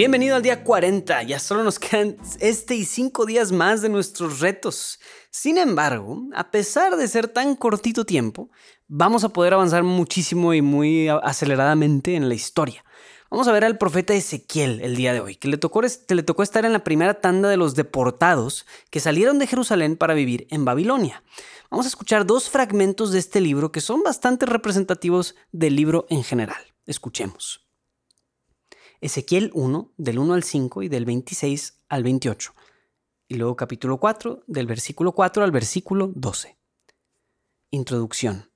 Bienvenido al día 40, ya solo nos quedan este y cinco días más de nuestros retos. Sin embargo, a pesar de ser tan cortito tiempo, vamos a poder avanzar muchísimo y muy aceleradamente en la historia. Vamos a ver al profeta Ezequiel el día de hoy, que le tocó, que le tocó estar en la primera tanda de los deportados que salieron de Jerusalén para vivir en Babilonia. Vamos a escuchar dos fragmentos de este libro que son bastante representativos del libro en general. Escuchemos. Ezequiel 1, del 1 al 5 y del 26 al 28. Y luego capítulo 4, del versículo 4 al versículo 12. Introducción.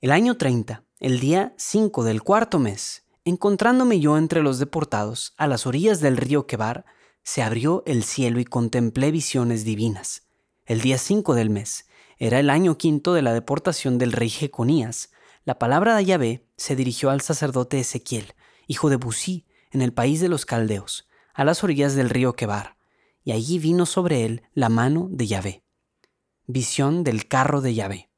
El año 30, el día 5 del cuarto mes, encontrándome yo entre los deportados, a las orillas del río Quebar, se abrió el cielo y contemplé visiones divinas. El día 5 del mes, era el año quinto de la deportación del rey Jeconías, la palabra de Yahvé se dirigió al sacerdote Ezequiel, hijo de Busí, en el país de los caldeos, a las orillas del río Quebar, y allí vino sobre él la mano de Yahvé. Visión del carro de Yahvé.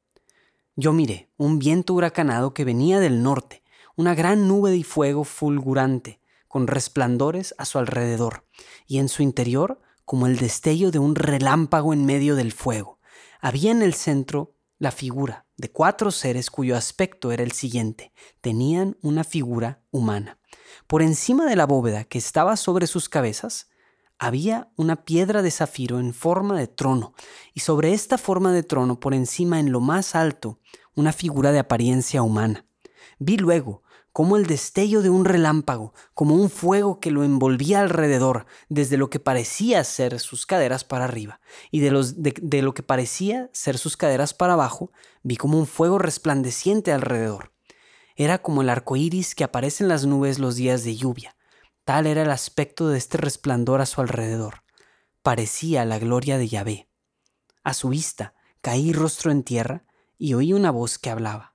Yo miré un viento huracanado que venía del norte, una gran nube de fuego fulgurante, con resplandores a su alrededor, y en su interior como el destello de un relámpago en medio del fuego. Había en el centro la figura de cuatro seres cuyo aspecto era el siguiente. Tenían una figura humana. Por encima de la bóveda que estaba sobre sus cabezas, había una piedra de zafiro en forma de trono, y sobre esta forma de trono, por encima en lo más alto, una figura de apariencia humana. Vi luego como el destello de un relámpago, como un fuego que lo envolvía alrededor, desde lo que parecía ser sus caderas para arriba, y de, de lo que parecía ser sus caderas para abajo, vi como un fuego resplandeciente alrededor. Era como el arco iris que aparece en las nubes los días de lluvia. Tal era el aspecto de este resplandor a su alrededor. Parecía la gloria de Yahvé. A su vista caí rostro en tierra y oí una voz que hablaba.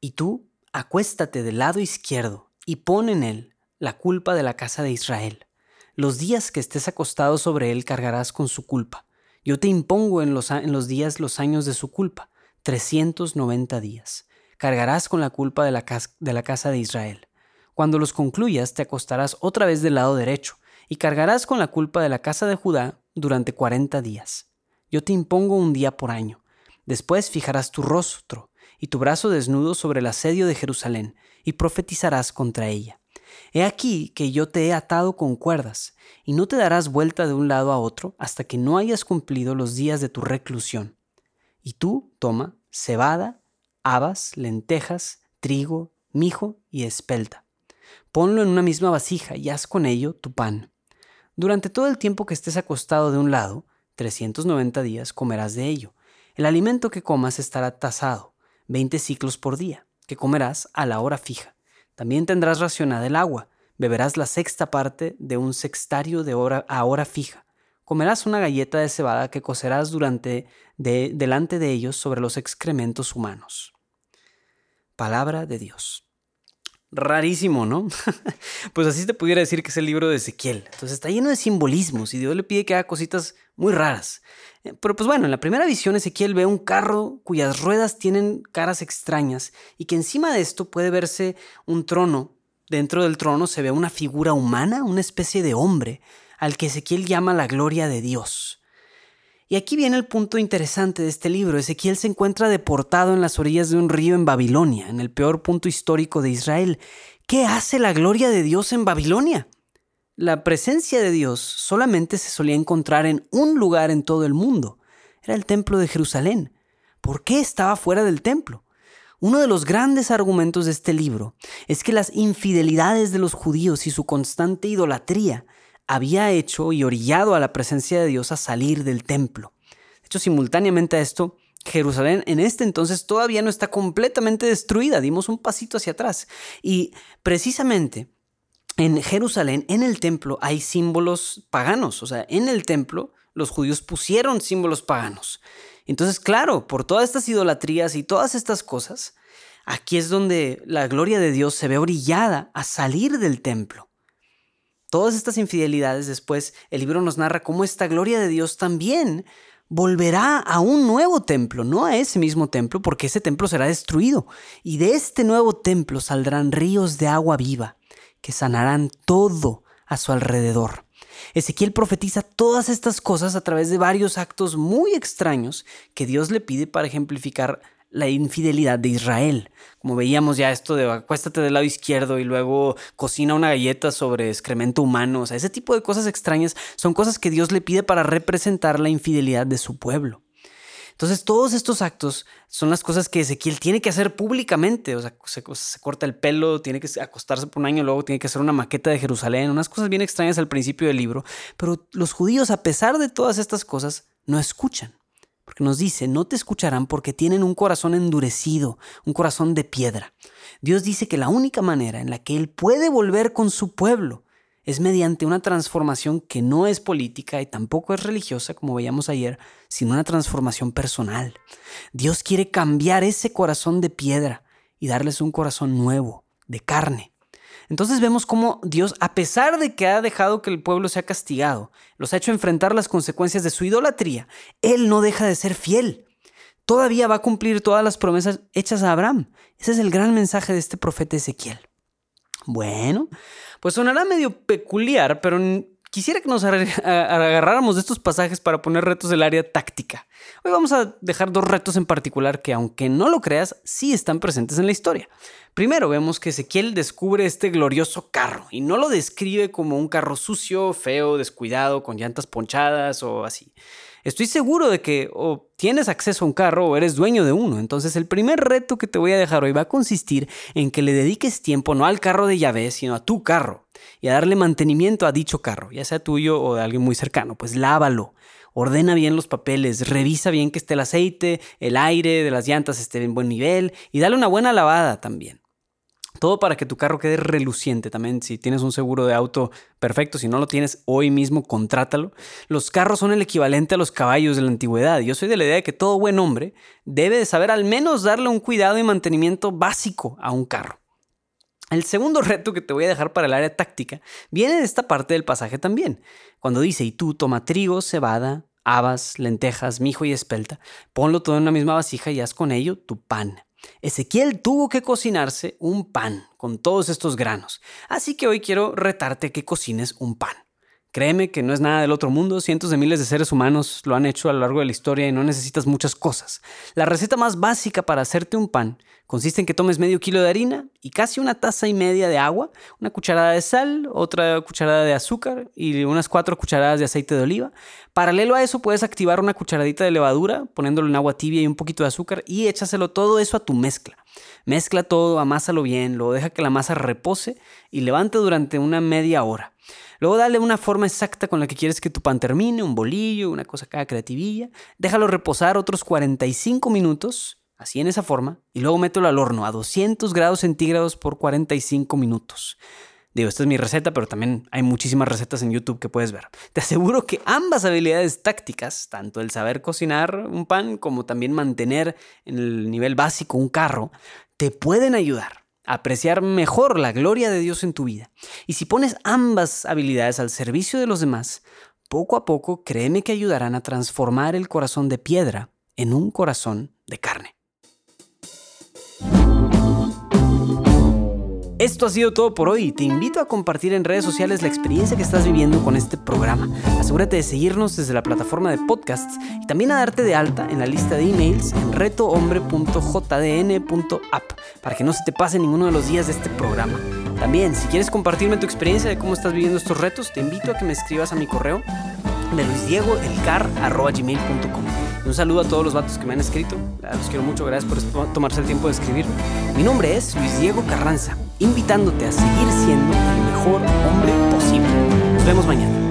Y tú, acuéstate del lado izquierdo y pon en él la culpa de la casa de Israel. Los días que estés acostado sobre él cargarás con su culpa. Yo te impongo en los, en los días los años de su culpa 390 días. Cargarás con la culpa de la, casa de Israel. Cuando los concluyas, te acostarás otra vez del lado derecho y cargarás con la culpa de la casa de Judá durante 40 días. Yo te impongo un día por año. Después fijarás tu rostro y tu brazo desnudo sobre el asedio de Jerusalén y profetizarás contra ella. He aquí que yo te he atado con cuerdas, y no te darás vuelta de un lado a otro hasta que no hayas cumplido los días de tu reclusión. Y tú toma cebada, habas, lentejas, trigo, mijo y espelta. Ponlo en una misma vasija y haz con ello tu pan. Durante todo el tiempo que estés acostado de un lado, 390 días comerás de ello. El alimento que comas estará tasado, 20 ciclos por día, que comerás a la hora fija. También tendrás racionada el agua, beberás la sexta parte de un sextario de hora a hora fija comerás una galleta de cebada que cocerás durante de, delante de ellos sobre los excrementos humanos. Palabra de Dios. Rarísimo, ¿no? pues así te pudiera decir que es el libro de Ezequiel. Entonces está lleno de simbolismos y Dios le pide que haga cositas muy raras. Eh, pero pues bueno, en la primera visión Ezequiel ve un carro cuyas ruedas tienen caras extrañas y que encima de esto puede verse un trono. Dentro del trono se ve una figura humana, una especie de hombre, al que Ezequiel llama la gloria de Dios. Y aquí viene el punto interesante de este libro. Ezequiel se encuentra deportado en las orillas de un río en Babilonia, en el peor punto histórico de Israel. ¿Qué hace la gloria de Dios en Babilonia? La presencia de Dios solamente se solía encontrar en un lugar en todo el mundo. Era el templo de Jerusalén. ¿Por qué estaba fuera del templo? Uno de los grandes argumentos de este libro es que las infidelidades de los judíos y su constante idolatría había hecho y orillado a la presencia de Dios a salir del templo. De hecho, simultáneamente a esto, Jerusalén en este entonces todavía no está completamente destruida, dimos un pasito hacia atrás. Y precisamente en Jerusalén, en el templo, hay símbolos paganos, o sea, en el templo los judíos pusieron símbolos paganos. Entonces, claro, por todas estas idolatrías y todas estas cosas, aquí es donde la gloria de Dios se ve brillada a salir del templo. Todas estas infidelidades después, el libro nos narra cómo esta gloria de Dios también volverá a un nuevo templo, no a ese mismo templo, porque ese templo será destruido. Y de este nuevo templo saldrán ríos de agua viva, que sanarán todo a su alrededor. Ezequiel profetiza todas estas cosas a través de varios actos muy extraños que Dios le pide para ejemplificar la infidelidad de Israel. Como veíamos ya esto de acuéstate del lado izquierdo y luego cocina una galleta sobre excremento humano. O sea, ese tipo de cosas extrañas son cosas que Dios le pide para representar la infidelidad de su pueblo. Entonces, todos estos actos son las cosas que Ezequiel tiene que hacer públicamente. O sea, se, se, corta el pelo, tiene que acostarse por un año, luego tiene que hacer una maqueta de Jerusalén, unas cosas bien extrañas al principio del libro. Pero los judíos, a pesar de todas estas cosas, no escuchan. Porque nos dice, no te escucharán porque tienen un corazón endurecido, un corazón de piedra. Dios dice que la única manera en la que Él puede volver con su pueblo es mediante una transformación que no es política y tampoco es religiosa, como veíamos ayer, sino una transformación personal. Dios quiere cambiar ese corazón de piedra y darles un corazón nuevo, de carne. Entonces vemos cómo Dios, a pesar de que ha dejado que el pueblo sea castigado, los ha hecho enfrentar las consecuencias de su idolatría, Él no deja de ser fiel. Todavía va a cumplir todas las promesas hechas a Abraham. Ese es el gran mensaje de este profeta Ezequiel. Bueno, pues sonará medio peculiar, pero quisiera que nos agarráramos de estos pasajes para poner retos del área táctica. Hoy vamos a dejar dos retos en particular que, aunque no lo creas, sí están presentes en la historia. Primero vemos que Ezequiel descubre este glorioso carro y no lo describe como un carro sucio, feo, descuidado, con llantas ponchadas o así. Estoy seguro de que o tienes acceso a un carro o eres dueño de uno. Entonces el primer reto que te voy a dejar hoy va a consistir en que le dediques tiempo no al carro de llave, sino a tu carro y a darle mantenimiento a dicho carro, ya sea tuyo o de alguien muy cercano. Pues lávalo, ordena bien los papeles, revisa bien que esté el aceite, el aire de las llantas esté en buen nivel y dale una buena lavada también. Todo para que tu carro quede reluciente también. Si tienes un seguro de auto, perfecto. Si no lo tienes hoy mismo, contrátalo. Los carros son el equivalente a los caballos de la antigüedad. Yo soy de la idea de que todo buen hombre debe de saber al menos darle un cuidado y mantenimiento básico a un carro. El segundo reto que te voy a dejar para el área táctica viene de esta parte del pasaje también. Cuando dice, y tú toma trigo, cebada, habas, lentejas, mijo y espelta, ponlo todo en una misma vasija y haz con ello tu pan. Ezequiel tuvo que cocinarse un pan con todos estos granos, así que hoy quiero retarte que cocines un pan. Créeme que no es nada del otro mundo, cientos de miles de seres humanos lo han hecho a lo largo de la historia y no necesitas muchas cosas. La receta más básica para hacerte un pan consiste en que tomes medio kilo de harina y casi una taza y media de agua, una cucharada de sal, otra cucharada de azúcar y unas cuatro cucharadas de aceite de oliva. Paralelo a eso puedes activar una cucharadita de levadura poniéndolo en agua tibia y un poquito de azúcar y échaselo todo eso a tu mezcla. Mezcla todo, amásalo bien, luego deja que la masa repose y levante durante una media hora. Luego dale una forma exacta con la que quieres que tu pan termine, un bolillo, una cosa cada creativilla. Déjalo reposar otros 45 minutos, así en esa forma, y luego mételo al horno a 200 grados centígrados por 45 minutos. Digo, esta es mi receta, pero también hay muchísimas recetas en YouTube que puedes ver. Te aseguro que ambas habilidades tácticas, tanto el saber cocinar un pan como también mantener en el nivel básico un carro, te pueden ayudar apreciar mejor la gloria de Dios en tu vida. Y si pones ambas habilidades al servicio de los demás, poco a poco créeme que ayudarán a transformar el corazón de piedra en un corazón de carne. Esto ha sido todo por hoy. Te invito a compartir en redes sociales la experiencia que estás viviendo con este programa. Asegúrate de seguirnos desde la plataforma de podcasts y también a darte de alta en la lista de emails en retohombre.jdn.app para que no se te pase ninguno de los días de este programa. También, si quieres compartirme tu experiencia de cómo estás viviendo estos retos, te invito a que me escribas a mi correo de luisdiegoelcar.gmail.com Un saludo a todos los vatos que me han escrito. Los quiero mucho. Gracias por tomarse el tiempo de escribir. Mi nombre es Luis Diego Carranza, invitándote a seguir siendo el mejor hombre posible. Nos vemos mañana.